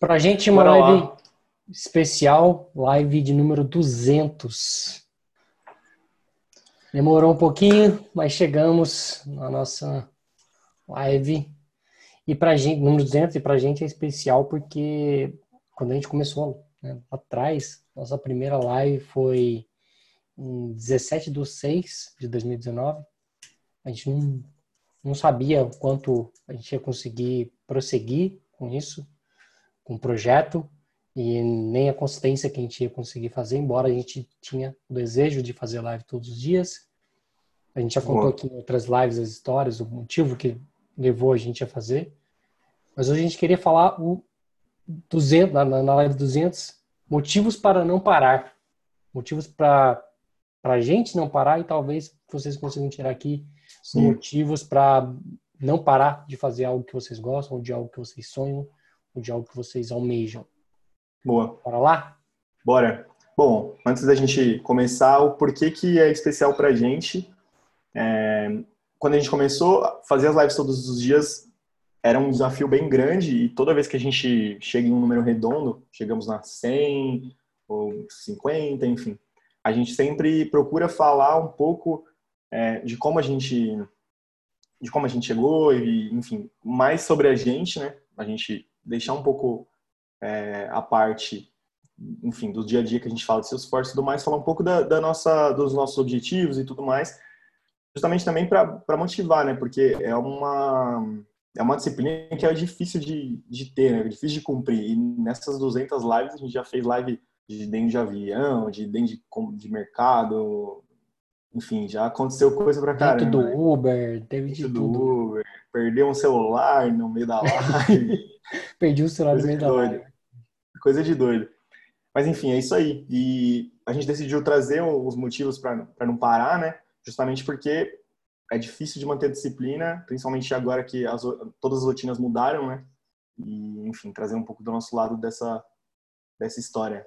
Pra gente uma Bora live lá. especial, live de número 200. Demorou um pouquinho, mas chegamos na nossa live. E pra gente, número 200, e pra gente é especial porque quando a gente começou né, atrás, nossa primeira live foi em 17 de 6 de 2019. A gente não, não sabia o quanto a gente ia conseguir prosseguir com isso, o projeto, e nem a consistência que a gente ia conseguir fazer, embora a gente tinha o desejo de fazer live todos os dias. A gente já contou Boa. aqui em outras lives as histórias, o motivo que levou a gente a fazer. Mas hoje a gente queria falar o 200, na, na live 200, motivos para não parar. Motivos para para a gente não parar e talvez vocês consigam tirar aqui Sim. motivos para não parar de fazer algo que vocês gostam, ou de algo que vocês sonham, ou de algo que vocês almejam. Boa. Bora lá? Bora. Bom, antes da gente começar, o porquê que é especial para a gente. É, quando a gente começou a fazer as lives todos os dias, era um desafio bem grande e toda vez que a gente chega em um número redondo, chegamos na 100 ou 50, enfim, a gente sempre procura falar um pouco é, de como a gente de como a gente chegou e enfim mais sobre a gente né a gente deixar um pouco é, a parte enfim do dia a dia que a gente fala de seus esforços e tudo mais falar um pouco da, da nossa dos nossos objetivos e tudo mais justamente também para motivar né porque é uma é uma disciplina que é difícil de, de ter, né? É difícil de cumprir. E nessas 200 lives, a gente já fez live de dentro de avião, de dentro de, de mercado, enfim, já aconteceu coisa pra caramba. Dentro do né? Uber, teve de tudo. Do Uber, perdeu um celular no meio da live. Perdi o celular coisa no meio da doido. live. Coisa de doido. Mas enfim, é isso aí. E a gente decidiu trazer os motivos para não parar, né? Justamente porque é difícil de manter disciplina, principalmente agora que as, todas as rotinas mudaram, né? E, enfim, trazer um pouco do nosso lado dessa, dessa história.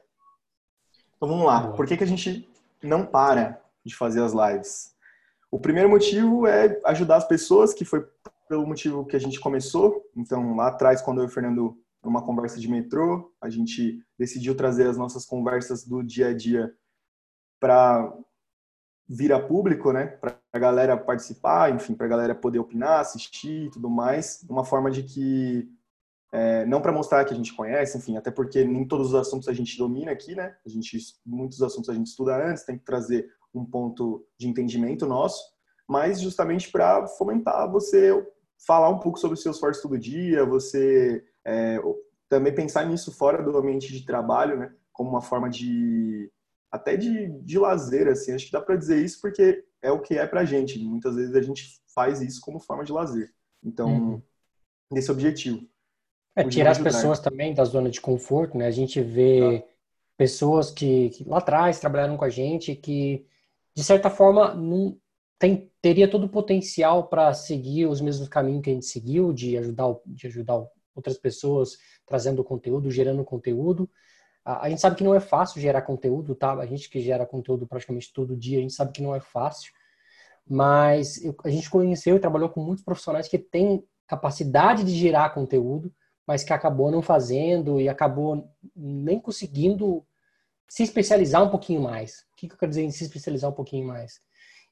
Então vamos lá. Por que, que a gente não para de fazer as lives? O primeiro motivo é ajudar as pessoas, que foi pelo motivo que a gente começou. Então, lá atrás, quando eu e o Fernando, numa conversa de metrô, a gente decidiu trazer as nossas conversas do dia a dia para vir a público, né? Para a galera participar, enfim, para a galera poder opinar, assistir e tudo mais. Uma forma de que é, não para mostrar que a gente conhece, enfim, até porque nem todos os assuntos a gente domina aqui, né? A gente, muitos assuntos a gente estuda antes, tem que trazer um ponto de entendimento nosso, mas justamente para fomentar você falar um pouco sobre os seus fortes todo dia, você é, também pensar nisso fora do ambiente de trabalho, né? Como uma forma de até de, de lazer, assim, acho que dá para dizer isso porque é o que é pra gente. Muitas vezes a gente faz isso como forma de lazer. Então, uhum. nesse objetivo. É, tirar as pessoas também da zona de conforto, né? A gente vê tá. pessoas que, que, lá atrás trabalharam com a gente que, de certa forma, não tem, teria todo o potencial para seguir os mesmos caminhos que a gente seguiu, de ajudar, de ajudar outras pessoas trazendo conteúdo, gerando conteúdo. A, a gente sabe que não é fácil gerar conteúdo, tá? A gente que gera conteúdo praticamente todo dia, a gente sabe que não é fácil. Mas eu, a gente conheceu e trabalhou com muitos profissionais que têm capacidade de gerar conteúdo, mas que acabou não fazendo e acabou nem conseguindo se especializar um pouquinho mais. O que, eu quero dizer em se especializar um pouquinho mais?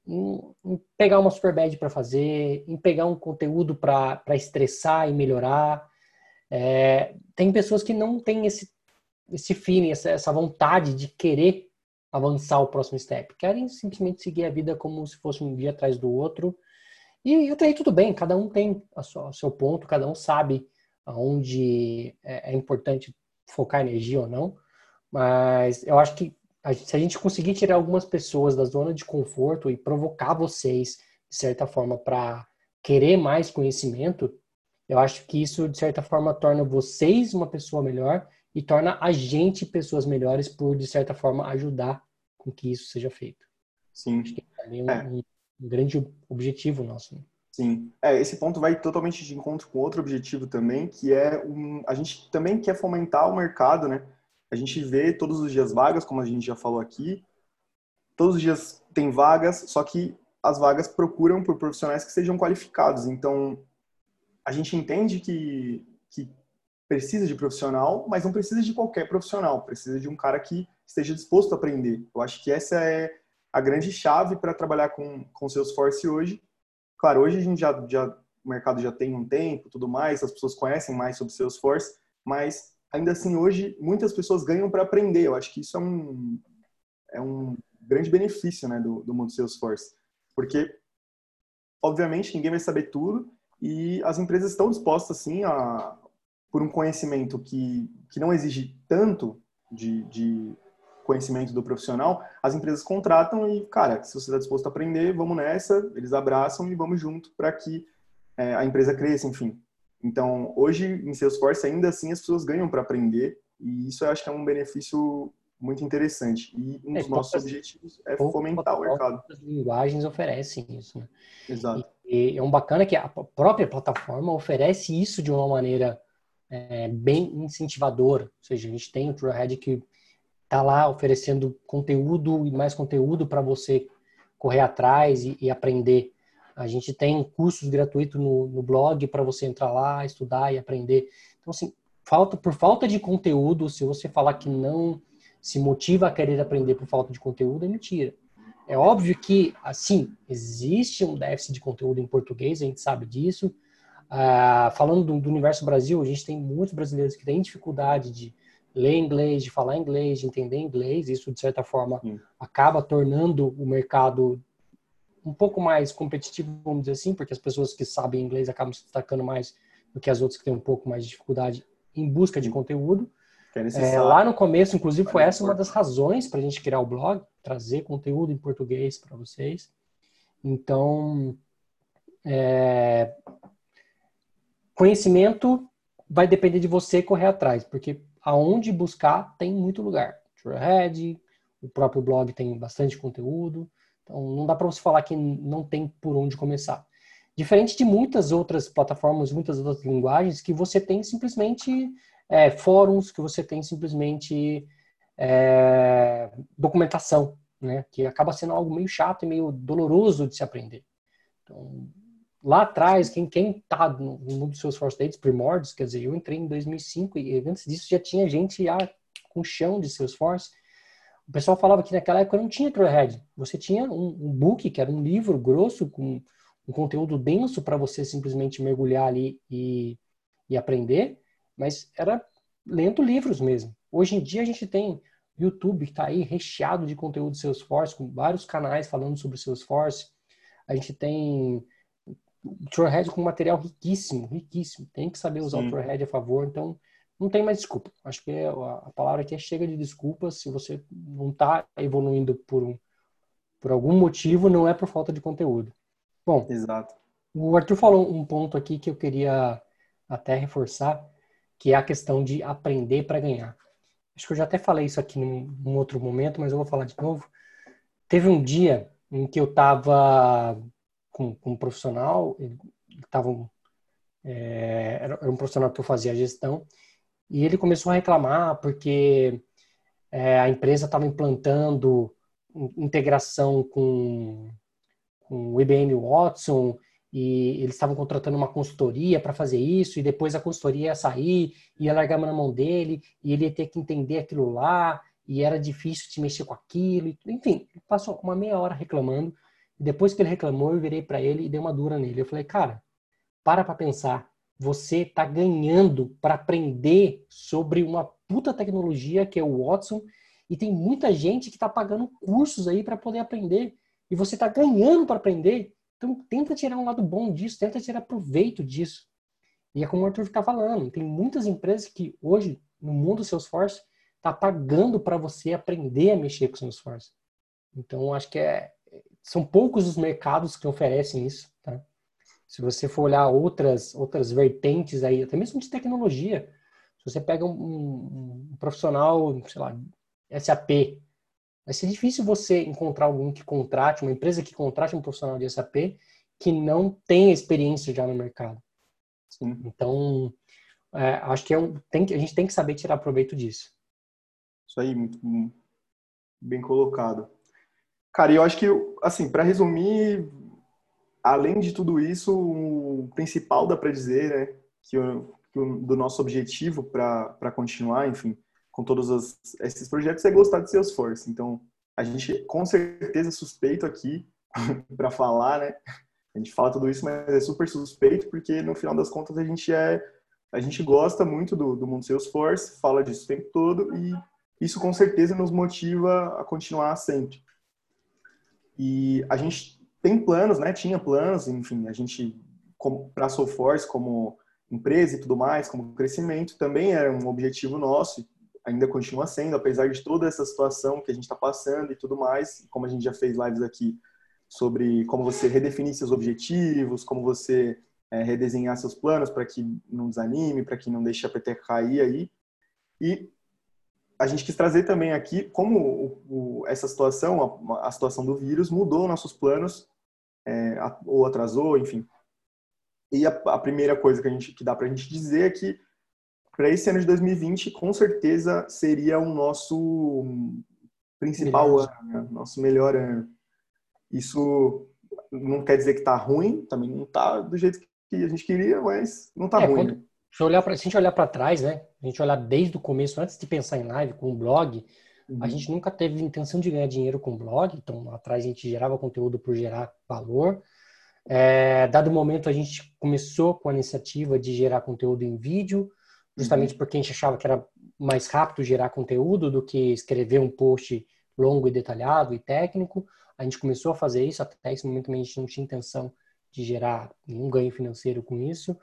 Em, em pegar uma super bad para fazer, em pegar um conteúdo para estressar e melhorar. É, tem pessoas que não têm esse, esse feeling, essa, essa vontade de querer avançar o próximo step. Querem simplesmente seguir a vida como se fosse um dia atrás do outro. E, eu tenho tudo bem, cada um tem o seu ponto, cada um sabe onde é, é importante focar energia ou não. Mas eu acho que se a gente conseguir tirar algumas pessoas da zona de conforto e provocar vocês, de certa forma, para querer mais conhecimento, eu acho que isso, de certa forma, torna vocês uma pessoa melhor e torna a gente pessoas melhores por, de certa forma, ajudar com que isso seja feito. Sim. Acho que é também é. Um, um, grande objetivo nosso. Né? Sim, é, esse ponto vai totalmente de encontro com outro objetivo também, que é um, a gente também quer fomentar o mercado, né? A gente vê todos os dias vagas, como a gente já falou aqui, todos os dias tem vagas, só que as vagas procuram por profissionais que sejam qualificados. Então, a gente entende que, que precisa de profissional, mas não precisa de qualquer profissional, precisa de um cara que esteja disposto a aprender. Eu acho que essa é a grande chave para trabalhar com, com Salesforce hoje. Claro, hoje a gente já, já, o mercado já tem um tempo, tudo mais, as pessoas conhecem mais sobre Salesforce, mas ainda assim hoje muitas pessoas ganham para aprender. Eu acho que isso é um, é um grande benefício né, do, do mundo Salesforce, porque obviamente ninguém vai saber tudo e as empresas estão dispostas assim a por um conhecimento que, que não exige tanto de, de conhecimento do profissional, as empresas contratam e, cara, se você está disposto a aprender, vamos nessa, eles abraçam e vamos junto para que é, a empresa cresça, enfim. Então, hoje, em Salesforce, ainda assim, as pessoas ganham para aprender e isso eu acho que é um benefício muito interessante. E um dos é, nossos objetivos é fomentar o mercado. As linguagens oferecem isso, né? Exato. E, e é um bacana que a própria plataforma oferece isso de uma maneira é, bem incentivadora. Ou seja, a gente tem o Trailhead que está lá oferecendo conteúdo e mais conteúdo para você correr atrás e, e, aprender. A gente tem cursos gratuitos no, no blog para você entrar lá, estudar e aprender. Então, assim, falta, por falta de conteúdo, se você falar que não se motiva a querer aprender por falta de conteúdo, é mentira. É óbvio que, assim, existe um déficit de conteúdo em português, a gente sabe disso, ah, falando do, do, universo Brasil, a gente tem muitos brasileiros que têm dificuldade de ler inglês, de falar inglês, de entender inglês. Isso, de certa forma, Sim. acaba tornando o mercado um pouco mais competitivo, vamos dizer assim, porque as pessoas que sabem inglês acabam se destacando mais do que as outras que têm um pouco mais de dificuldade em busca de conteúdo. É, é lá no começo, inclusive, foi essa uma das razões para a gente criar o blog, trazer conteúdo em português para vocês. Então, é, Conhecimento vai depender de você correr atrás, porque aonde buscar tem muito lugar. Trailhead, o próprio blog tem bastante conteúdo, então não dá para você falar que não tem por onde começar. Diferente de muitas outras plataformas, muitas outras linguagens, que você tem simplesmente é, fóruns, que você tem simplesmente é, documentação, né? que acaba sendo algo meio chato e meio doloroso de se aprender. Então, lá atrás, quem, quem tá no mundo dos seus Force Dates primórdios, quer dizer, eu entrei em 2005 e antes disso já tinha gente já com chão de Salesforce. O pessoal falava que naquela época não tinha Trailhead. Você tinha um, um book, que era um livro grosso com um conteúdo denso para você simplesmente mergulhar ali e, e aprender, mas era lendo livros mesmo. Hoje em dia a gente tem YouTube que está aí recheado de conteúdo Salesforce, com vários canais falando sobre Salesforce. A gente tem Trailhead com material riquíssimo, riquíssimo. Tem que saber usar Sim. o Trailhead a favor, então não tem mais desculpa. Acho que a palavra aqui é chega de desculpas. Se você não está evoluindo por, um, por algum motivo, não é por falta de conteúdo. Bom, Exato. o Arthur falou um ponto aqui que eu queria até reforçar, que é a questão de aprender para ganhar. Acho que eu já até falei isso aqui num, num outro momento, mas eu vou falar de novo. Teve um dia em que eu estava com, com um profissional, ele estava é, era um profissional que eu fazia a gestão, e ele começou a reclamar porque é, a empresa estava implantando integração com, com o IBM Watson e eles estavam contratando uma consultoria para fazer isso e depois a consultoria ia sair, ia largar na mão dele e ele ia ter que entender aquilo lá e era difícil de mexer com aquilo. Enfim, passou uma meia hora reclamando depois que ele reclamou, eu virei para ele e dei uma dura nele. Eu falei, cara, para para pensar. Você tá ganhando para aprender sobre uma puta tecnologia que é o Watson e tem muita gente que tá pagando cursos aí para poder aprender e você tá ganhando para aprender. Então tenta tirar um lado bom disso, tenta tirar proveito disso. E é como o Arthur está falando, tem muitas empresas que hoje no mundo Salesforce tá pagando para você aprender a mexer com Salesforce. Então acho que é são poucos os mercados que oferecem isso, tá? Se você for olhar outras outras vertentes aí, até mesmo de tecnologia, se você pega um, um, um profissional, sei lá, SAP, vai ser difícil você encontrar algum que contrate, uma empresa que contrate um profissional de SAP que não tenha experiência já no mercado. Sim. Então, é, acho que é um, tem, a gente tem que saber tirar proveito disso. Isso aí, muito bem colocado. Cara, eu acho que, assim, para resumir, além de tudo isso, o principal dá para dizer, né, que, eu, do nosso objetivo para continuar, enfim, com todos os, esses projetos é gostar de Salesforce. Então, a gente com certeza é suspeito aqui para falar, né? A gente fala tudo isso, mas é super suspeito porque no final das contas a gente é a gente gosta muito do, do mundo Salesforce, fala disso o tempo todo e isso com certeza nos motiva a continuar sempre. E a gente tem planos, né? Tinha planos, enfim, a gente para a Soulforce como empresa e tudo mais, como crescimento, também era um objetivo nosso, ainda continua sendo, apesar de toda essa situação que a gente está passando e tudo mais, como a gente já fez lives aqui sobre como você redefinir seus objetivos, como você é, redesenhar seus planos para que não desanime, para que não deixe a PT cair aí. E a gente quis trazer também aqui como o, o, essa situação, a, a, situação do vírus, mudou nossos planos, é, ou atrasou, enfim. E a, a, primeira coisa que, a gente, que dá para a gente dizer é que para esse ano de 2020, com certeza seria o nosso principal melhor. ano, né? nosso melhor ano. Isso não quer dizer que está ruim, também não está do jeito que a gente queria, mas não está é, ruim. Quando? Se, olhar pra, se a gente olhar para trás, né? A gente olhar desde o começo, antes de pensar em live, com o blog, uhum. a gente nunca teve intenção de ganhar dinheiro com o blog, então atrás a gente gerava conteúdo por gerar valor. É, dado o momento, a gente começou com a iniciativa de gerar conteúdo em vídeo, justamente uhum. porque a gente achava que era mais rápido gerar conteúdo do que escrever um post longo e detalhado e técnico. A gente começou a fazer isso, até esse momento a gente não tinha intenção de gerar nenhum ganho financeiro com isso.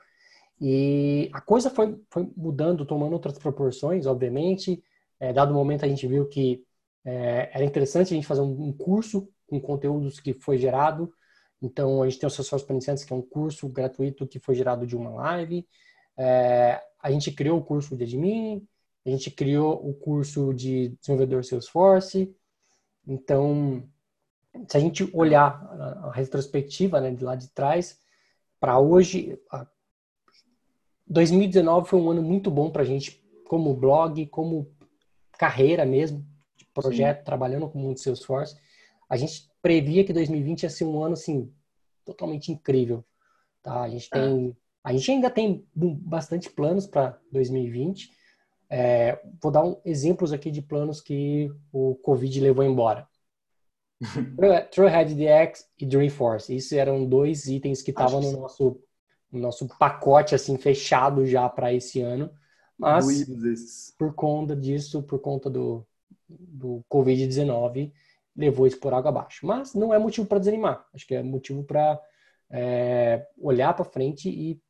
E a coisa foi, foi mudando, tomando outras proporções, obviamente. É, dado o momento, a gente viu que é, era interessante a gente fazer um, um, curso com conteúdos que foi gerado. Então, a gente tem o para Iniciantes, que é um curso gratuito que foi gerado de uma live. É, a gente criou o curso de admin, a gente criou o curso de desenvolvedor Salesforce. Então, se a gente olhar a retrospectiva né, de lá de trás, para hoje, 2019 foi um ano muito bom para a gente, como blog, como carreira mesmo, de projeto, Sim. trabalhando com muito Salesforce. A gente previa que 2020 ia ser um ano assim totalmente incrível. Tá? A gente tem a gente ainda tem bastante planos para 2020. É, vou dar um, exemplos aqui de planos que o Covid levou embora. Trailhead DX e Dreamforce. Isso eram dois itens que estavam no nosso, no nosso pacote assim fechado já para esse ano. Mas por conta disso, por conta do, do Covid-19, levou isso por água abaixo. Mas não é motivo para desanimar. Acho que é motivo para é, olhar para frente e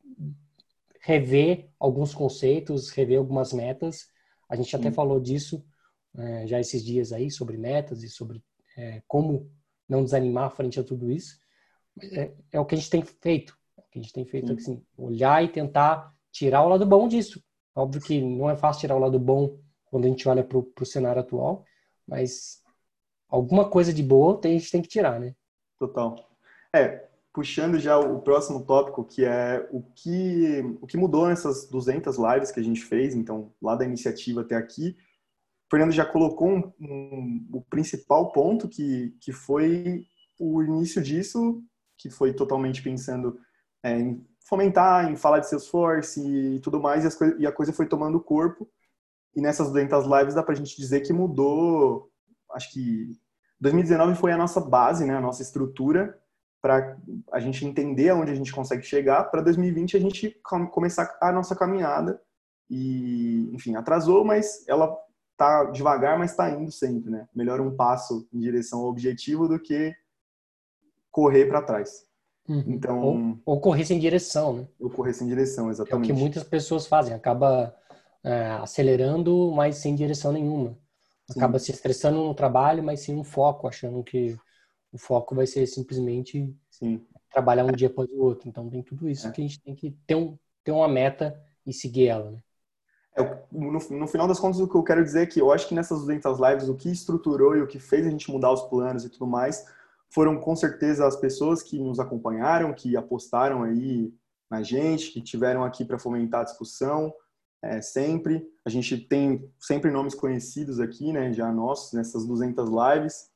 rever alguns conceitos, rever algumas metas. A gente até falou disso é, já esses dias aí, sobre metas e sobre é, como não desanimar frente a tudo isso. É, é, o que a gente tem feito. Que a gente tem feito, assim, olhar e tentar tirar o lado bom disso. Óbvio que não é fácil tirar o lado bom quando a gente olha para o cenário atual, mas alguma coisa de boa tem, a gente tem que tirar, né? Total. É, puxando já o próximo tópico, que é o que, o que mudou nessas 200 lives que a gente fez, então, lá da iniciativa até aqui, o Fernando já colocou um, um, o principal ponto, que, que foi o início disso, que foi totalmente pensando é, em fomentar, em falar de Salesforce e tudo mais, e, e a coisa foi tomando corpo, e nessas 200 lives dá pra gente dizer que mudou, acho que 2019 foi a nossa base, né, a nossa estrutura, para a gente entender aonde a gente consegue chegar, para 2020 a gente começar a nossa caminhada. E, enfim, atrasou, mas ela tá devagar, mas está indo sempre, né? Melhor um passo em direção ao objetivo do que correr para trás. Uhum. Então, ou, ou, correr sem direção, né? Ou correr sem direção, exatamente. É o que muitas pessoas fazem, acaba é, acelerando, mas sem direção nenhuma. Acaba Sim. se estressando no trabalho, mas sem um foco, achando que o foco vai ser simplesmente Sim. trabalhar um dia após o outro. Então tem tudo isso é. que a gente tem que ter, um, ter uma meta e seguir ela, né? É, no, no, final das contas, o que eu quero dizer é que eu acho que nessas 200 lives, o que estruturou e o que fez a gente mudar os planos e tudo mais, foram com certeza as pessoas que nos acompanharam, que apostaram aí na gente, que tiveram aqui para fomentar a discussão, é, sempre. A gente tem sempre nomes conhecidos aqui, né, já nossos, nessas 200 lives.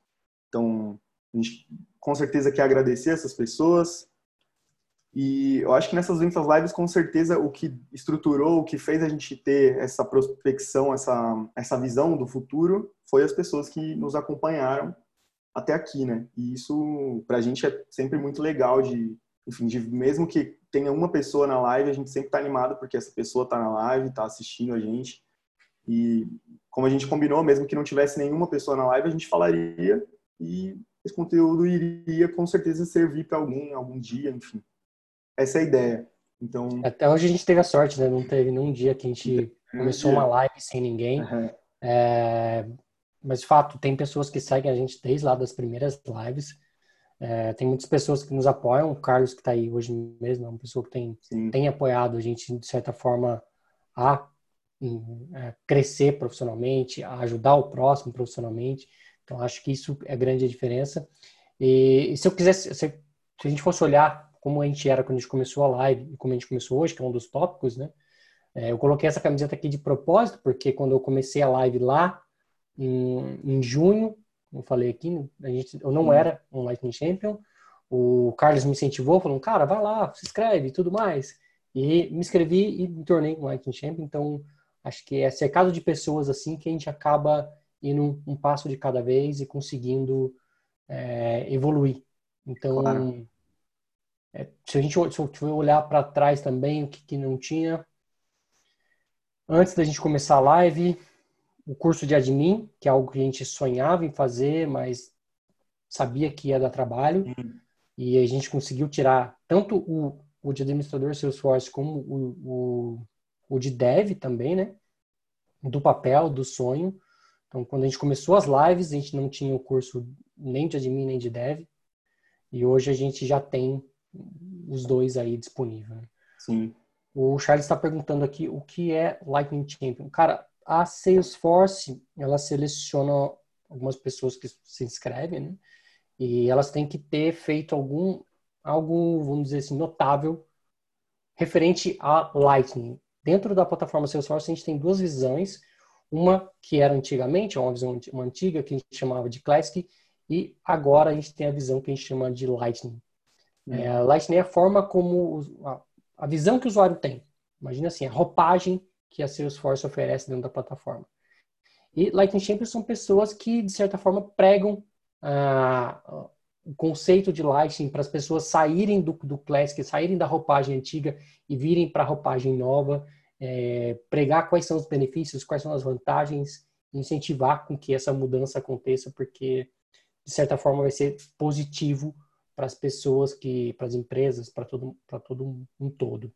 Então, a gente com certeza quer agradecer essas pessoas. E eu acho que nessas 200 lives, com certeza, o que estruturou, o que fez a gente ter essa prospecção, essa, essa visão do futuro, foi as pessoas que nos acompanharam até aqui, né? E isso, pra gente, é sempre muito legal de, enfim, de, mesmo que tenha uma pessoa na live, a gente sempre tá animado porque essa pessoa tá na live, tá assistindo a gente. E como a gente combinou, mesmo que não tivesse nenhuma pessoa na live, a gente falaria e esse conteúdo iria com certeza servir para alguém algum dia, enfim. Essa é a ideia. Então, até hoje a gente teve a sorte, né? Não teve nenhum dia que a gente começou uma live sem ninguém. Uhum. É... Mas de fato, tem pessoas que seguem a gente desde lá das primeiras lives. É... tem muitas pessoas que nos apoiam. O Carlos que está aí hoje mesmo é uma pessoa que tem, tem apoiado a gente de certa forma a é, crescer profissionalmente, a ajudar o próximo profissionalmente. Então, acho que isso é grande a diferença. E, e se eu quisesse, se, se, a gente fosse olhar como a gente era quando a gente começou a live e como a gente começou hoje, que é um dos tópicos, né? É, eu coloquei essa camiseta aqui de propósito, porque quando eu comecei a live lá, em, em junho, eu falei aqui, a gente, eu não era um Lightning Champion, o Carlos me incentivou, falou, cara, vai lá, se inscreve e tudo mais. E me inscrevi e me tornei um Lightning Champion, então acho que é cercado de pessoas assim que a gente acaba indo um, passo de cada vez e conseguindo é, evoluir. Então, claro. é, se a gente se olhar para trás também, o que, que não tinha. Antes da gente começar a live, o curso de admin, que é algo que a gente sonhava em fazer, mas sabia que ia dar trabalho. Uhum. E a gente conseguiu tirar tanto o, o de administrador Salesforce como o, o, o de dev também, né? Do papel, do sonho. Então, quando a gente começou as lives, a gente não tinha o curso nem de admin nem de dev. E hoje a gente já tem os dois aí disponíveis. Né? Sim. O Charles está perguntando aqui o que é Lightning Champion. Cara, a Salesforce, ela seleciona algumas pessoas que se inscrevem, né? E elas têm que ter feito algum, algo, vamos dizer assim, notável referente a Lightning. Dentro da plataforma Salesforce, a gente tem duas visões. Uma que era antigamente, uma visão uma antiga que a gente chamava de Classic, e agora a gente tem a visão que a gente chama de Lightning. Uhum. É, Lightning é a forma como a, a, visão que o usuário tem. Imagina assim, a roupagem que a Salesforce oferece dentro da plataforma. E Lightning Champions são pessoas que, de certa forma, pregam ah, o conceito de Lightning para as pessoas saírem do, do Classic, saírem da roupagem antiga e virem para a roupagem nova é, pregar quais são os benefícios, quais são as vantagens, incentivar com que essa mudança aconteça, porque de certa forma vai ser positivo para as pessoas que, para as empresas, para todo, para todo um todo.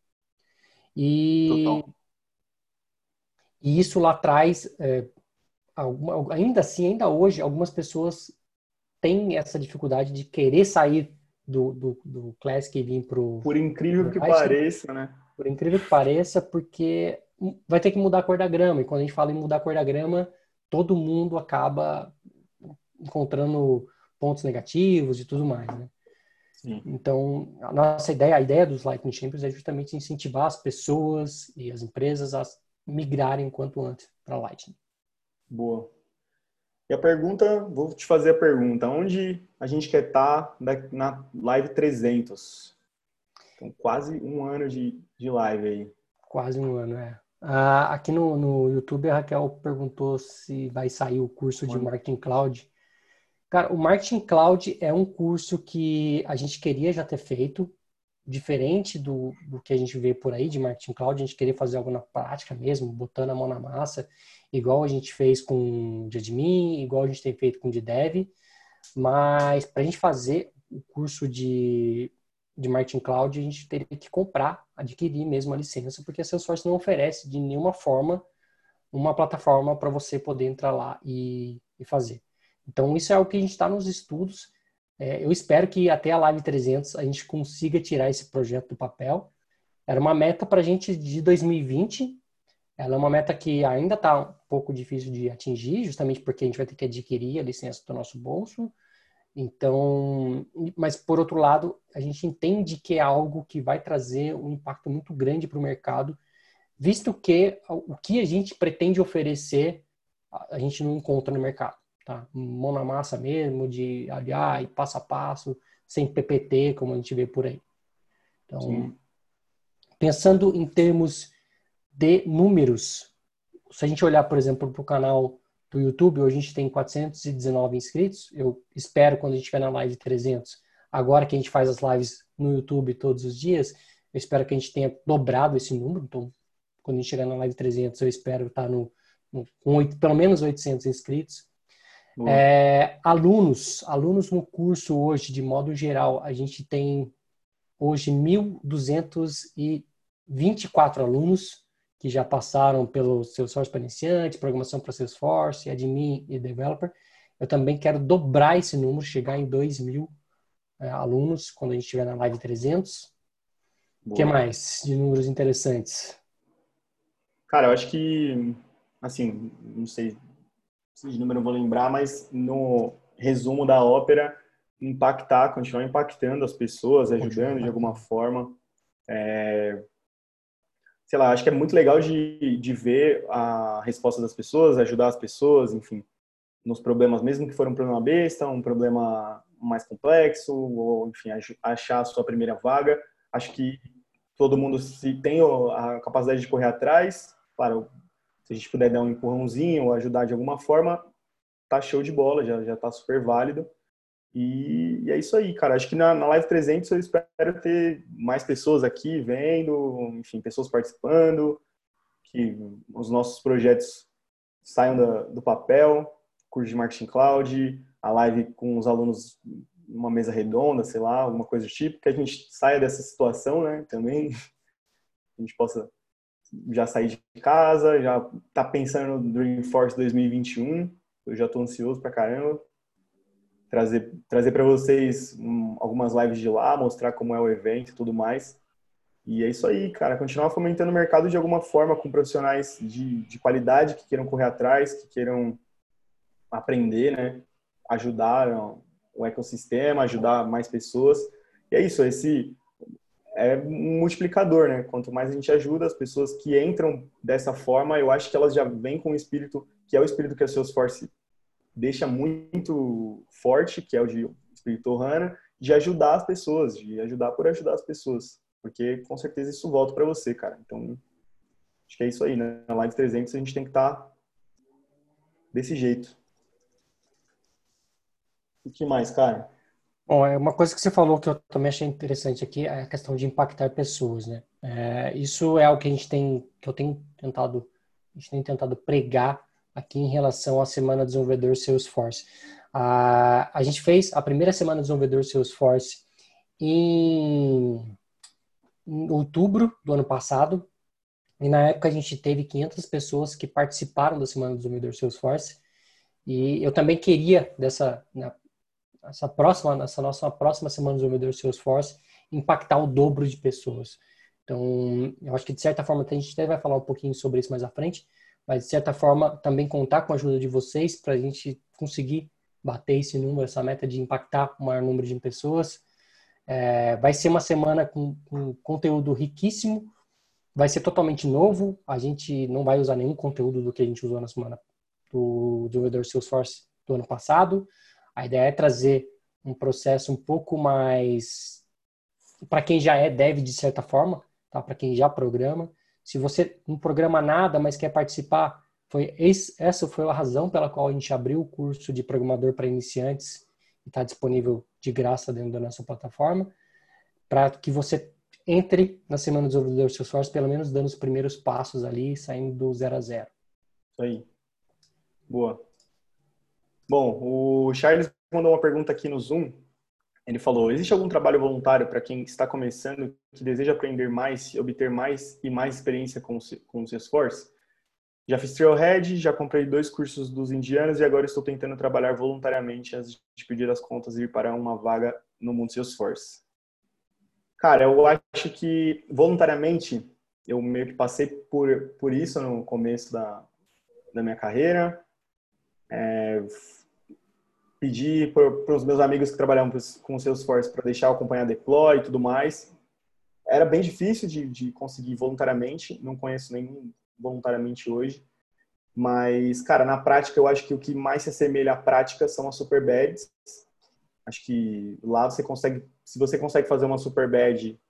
E, e isso lá atrás, é, ainda assim, ainda hoje, algumas pessoas têm essa dificuldade de querer sair do, do, do Classic e vir para o. Por incrível que pareça, né? Por incrível que pareça, porque vai ter que mudar a cor da grama. E quando a gente fala em mudar a cor da grama, todo mundo acaba encontrando pontos negativos e tudo mais, né? Sim. Então, a nossa ideia, a ideia dos Lightning Champions é justamente incentivar as pessoas e as empresas a migrarem quanto antes para Lightning. Boa. E a pergunta, vou te fazer a pergunta, onde a gente quer estar tá na live 300? Então, quase um ano de, de live aí. Quase um ano, é. Ah, aqui no, no YouTube, a Raquel perguntou se vai sair o curso de Marketing Cloud. Cara, o Marketing Cloud é um curso que a gente queria já ter feito, diferente do, do que a gente vê por aí de Marketing Cloud. A gente queria fazer algo na prática mesmo, botando a mão na massa, igual a gente fez com o de admin, igual a gente tem feito com o de dev. Mas para a gente fazer o curso de de Marketing Cloud, a gente teria que comprar, adquirir mesmo a licença, porque a Salesforce não oferece de nenhuma forma uma plataforma para você poder entrar lá e, e, fazer. Então, isso é o que a gente está nos estudos. É, eu espero que até a Live 300 a gente consiga tirar esse projeto do papel. Era uma meta para a gente de 2020. Ela é uma meta que ainda está um pouco difícil de atingir, justamente porque a gente vai ter que adquirir a licença do nosso bolso. Então, mas por outro lado, a gente entende que é algo que vai trazer um impacto muito grande para o mercado, visto que o que a gente pretende oferecer a gente não encontra no mercado, tá? Mão na massa mesmo, de aliar e passo a passo, sem PPT, como a gente vê por aí. Então, Sim. pensando em termos de números, se a gente olhar, por exemplo, para o canal do YouTube, hoje a gente tem 419 inscritos. Eu espero quando a gente estiver na live 300, agora que a gente faz as lives no YouTube todos os dias, eu espero que a gente tenha dobrado esse número. Então, quando a gente chegar na live 300, eu espero estar no, no com 8, pelo menos 800 inscritos. É, alunos, alunos no curso hoje, de modo geral, a gente tem hoje 1.224 alunos que já passaram pelo Salesforce para iniciantes, programação para Salesforce, admin e developer. Eu também quero dobrar esse número, chegar em 2 mil é, alunos quando a gente estiver na live 300. O que mais de números interessantes? Cara, eu acho que, assim, não sei se de número eu vou lembrar, mas no resumo da ópera, impactar, continuar impactando as pessoas, ajudando de alguma forma. É, sei lá, acho que é muito legal de, de ver a resposta das pessoas, ajudar as pessoas, enfim, nos problemas, mesmo que for um problema besta, um problema mais complexo, ou, enfim, achar a sua primeira vaga. Acho que todo mundo, se tem a capacidade de correr atrás, claro, se a gente puder dar um empurrãozinho ou ajudar de alguma forma, tá show de bola, já, já tá super válido. E, e, é isso aí, cara. Acho que na, na Live 300 eu espero ter mais pessoas aqui vendo, enfim, pessoas participando, que os nossos projetos saiam da, do papel, curso de marketing cloud, a live com os alunos uma mesa redonda, sei lá, alguma coisa do tipo, que a gente saia dessa situação, né, também, a gente possa já sair de casa, já tá pensando no Dreamforce 2021, eu já tô ansioso pra caramba, trazer trazer para vocês um, algumas lives de lá, mostrar como é o evento e tudo mais. E é isso aí, cara. Continuar fomentando o mercado de alguma forma com profissionais de, de qualidade que queiram correr atrás, que queiram aprender, né? Ajudar o ecossistema, ajudar mais pessoas. E é isso, esse é um multiplicador, né? Quanto mais a gente ajuda as pessoas que entram dessa forma, eu acho que elas já vêm com o espírito, que é o espírito que a Salesforce deixa muito forte, que é o de Espírito Ohana, de ajudar as pessoas, de ajudar por ajudar as pessoas. Porque com certeza isso volta para você, cara. Então, acho que é isso aí, né? Na Live 300 a gente tem que estar tá desse jeito. O que mais, cara? Bom, é uma coisa que você falou que eu também achei interessante aqui é a questão de impactar pessoas, né? É, isso é algo que a gente tem, que eu tenho tentado, a gente tem tentado pregar aqui em relação à Semana Desenvolvedor Salesforce. A, a gente fez a primeira Semana Desenvolvedor Salesforce em, em outubro do ano passado, e na época a gente teve 500 pessoas que participaram da Semana do Desenvolvedor Salesforce. E eu também queria, dessa né, essa próxima, nessa nossa próxima Semana do Desenvolvedor Salesforce, impactar o dobro de pessoas. Então, eu acho que de certa forma, a gente até vai falar um pouquinho sobre isso mais à frente, mas de certa forma também contar com a ajuda de vocês para a gente conseguir bater esse número, essa meta de impactar o maior número de pessoas. É, vai ser uma semana com, com, conteúdo riquíssimo, vai ser totalmente novo. A gente não vai usar nenhum conteúdo do que a gente usou na semana do desenvolvedor Salesforce do ano passado. A ideia é trazer um processo um pouco mais para quem já é dev de certa forma, tá? Para quem já programa, se você não programa nada, mas quer participar, foi esse, essa foi a razão pela qual a gente abriu o curso de programador para iniciantes e está disponível de graça dentro da nossa plataforma, para que você entre na Semana do Desenvolvedor Salesforce, pelo menos dando os primeiros passos ali, saindo do zero a zero. Isso aí. Boa. Bom, o Charles mandou uma pergunta aqui no Zoom ele falou: existe algum trabalho voluntário para quem está começando que deseja aprender mais, obter mais e mais experiência com, com o Salesforce? Já fiz Trailhead, já comprei dois cursos dos indianos e agora estou tentando trabalhar voluntariamente antes de pedir as contas e ir para uma vaga no mundo Salesforce. Cara, eu acho que voluntariamente eu meio que passei por, por isso no começo da, da minha carreira. É, pedir para os meus amigos que trabalham com o Salesforce para deixar eu acompanhar deploy e tudo mais. Era bem difícil de, de conseguir voluntariamente, não conheço nenhum voluntariamente hoje. Mas, cara, na prática, eu acho que o que mais se assemelha à prática são as super badges. Acho que lá você consegue, se você consegue fazer uma super badge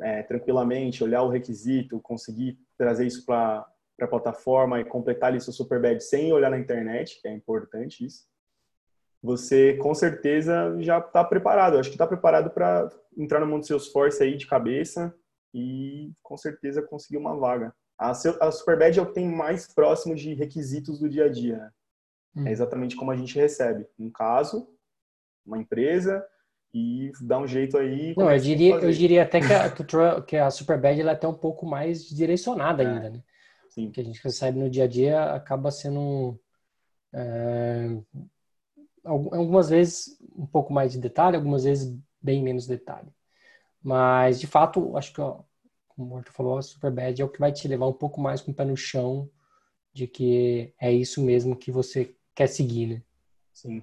é, tranquilamente, olhar o requisito, conseguir trazer isso para a plataforma e completar ali seu Superbad sem olhar na internet, que é importante isso, você com certeza já está preparado. acho que está preparado para entrar no mundo do Salesforce aí de cabeça e com certeza conseguir uma vaga. A, a Superbad é o que tem mais próximo de requisitos do dia a dia. Né? Hum. É exatamente como a gente recebe. Um caso, uma empresa, e dá um jeito aí. Não, eu diria, eu diria até que a, que a Superbad ela é até um pouco mais direcionada é. ainda, né? Sim. O que a gente recebe no dia a dia acaba sendo é, algumas vezes um pouco mais de detalhe, algumas vezes bem menos detalhe. Mas, de fato, acho que, ó, como o Morto falou, a Superbad é o que vai te levar um pouco mais com o pé no chão de que é isso mesmo que você quer seguir, né? Sim.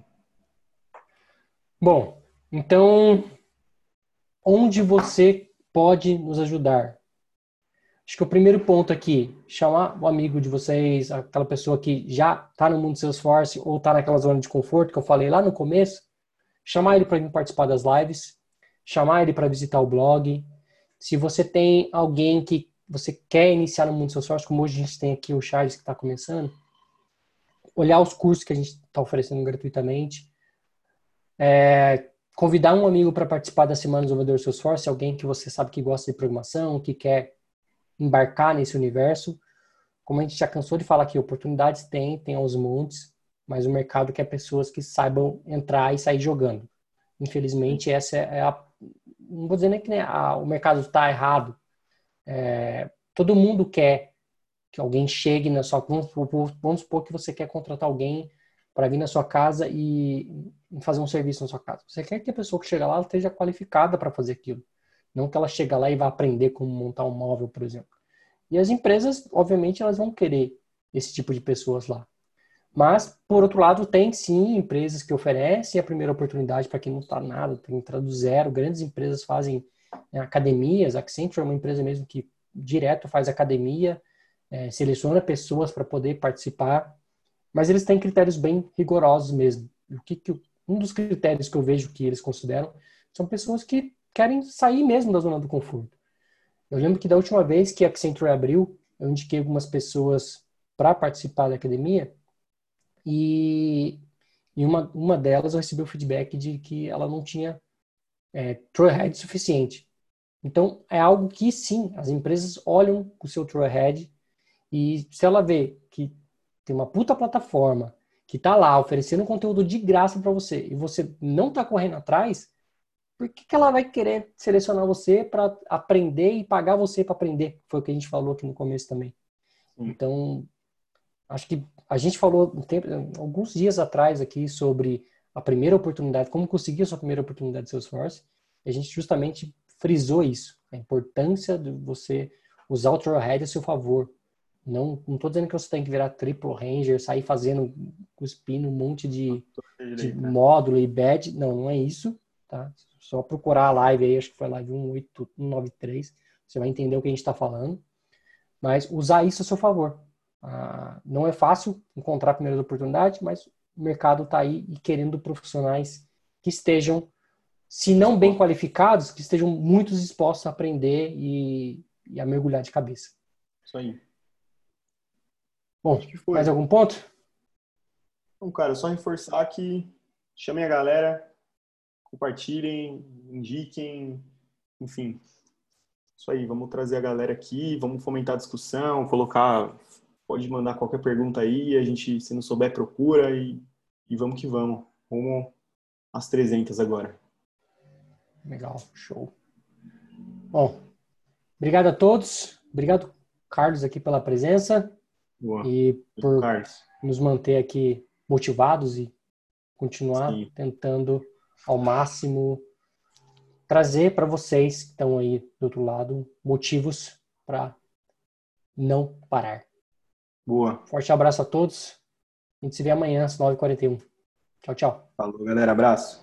Bom, então, onde você pode nos ajudar? Acho que o primeiro ponto aqui, chamar o amigo de vocês, aquela pessoa que já está no mundo Salesforce ou está naquela zona de conforto que eu falei lá no começo, chamar ele para vir participar das lives, chamar ele para visitar o blog. Se você tem alguém que você quer iniciar no mundo Salesforce, como hoje a gente tem aqui o Charles que está começando, olhar os cursos que a gente está oferecendo gratuitamente. É, convidar um amigo para participar da Semana Desenvolvedor Salesforce, alguém que você sabe que gosta de programação, que quer embarcar nesse universo. Como a gente já cansou de falar aqui, oportunidades tem, tem aos montes, mas o mercado quer pessoas que saibam entrar e sair jogando. Infelizmente, essa é a. Não vou dizer nem que né, a, o mercado está errado. É, todo mundo quer que alguém chegue na sua. Vamos, vamos supor que você quer contratar alguém para vir na sua casa e fazer um serviço na sua casa. Você quer que a pessoa que chega lá esteja qualificada para fazer aquilo. Não que ela chega lá e vá aprender como montar um móvel, por exemplo. E as empresas, obviamente, elas vão querer esse tipo de pessoas lá. Mas, por outro lado, tem sim empresas que oferecem a primeira oportunidade para quem não está nada, tem que entrar do zero. Grandes empresas fazem né, academias, Accenture é uma empresa mesmo que direto faz academia, é, seleciona pessoas para poder participar, mas eles têm critérios bem rigorosos mesmo. O que, que um dos critérios que eu vejo que eles consideram são pessoas que querem sair mesmo da zona do conforto. Eu lembro que da última vez que a Accenture abriu, eu indiquei algumas pessoas para participar da academia e, e uma, uma delas eu recebi o feedback de que ela não tinha é, Trailhead suficiente. Então, é algo que sim, as empresas olham o seu Trailhead e se ela vê que tem uma puta plataforma que está lá oferecendo conteúdo de graça para você e você não está correndo atrás, por que, que ela vai querer selecionar você para aprender e pagar você para aprender? Foi o que a gente falou aqui no começo também. Sim. Então, acho que a gente falou um tempo, alguns dias atrás aqui sobre a primeira oportunidade, como conseguir a sua primeira oportunidade de Salesforce, e a gente justamente frisou isso, a importância de você usar o Trailhead a seu favor. Não, tô dizendo que você tem que virar triple ranger, sair fazendo, cuspindo um monte de, de né? módulo e badge. Não, não é isso, tá? Só procurar a live aí, acho que foi a live 18193, você vai entender o que a gente está falando. Mas usar isso a seu favor. Ah, não é fácil encontrar primeiras oportunidades, mas o mercado está aí e querendo profissionais que estejam, se não bem qualificados, que estejam muito dispostos a aprender e, e a mergulhar de cabeça. Isso aí. Bom, mais algum ponto? Então, cara, só reforçar que chamem a galera, compartilhem, indiquem, enfim. Isso aí, vamos trazer a galera aqui, vamos fomentar a discussão, colocar, pode mandar qualquer pergunta aí, a gente, se não souber, procura e, e vamos que vamos. Rumo às 300 agora. Legal, show. Bom, obrigado a todos. Obrigado, Carlos, aqui pela presença. Boa. E por nos manter aqui motivados e continuar Sim. tentando ao máximo trazer para vocês que estão aí do outro lado motivos para não parar. Boa. Forte abraço a todos. A gente se vê amanhã às 9h41. Tchau, tchau. Falou, galera. Abraço.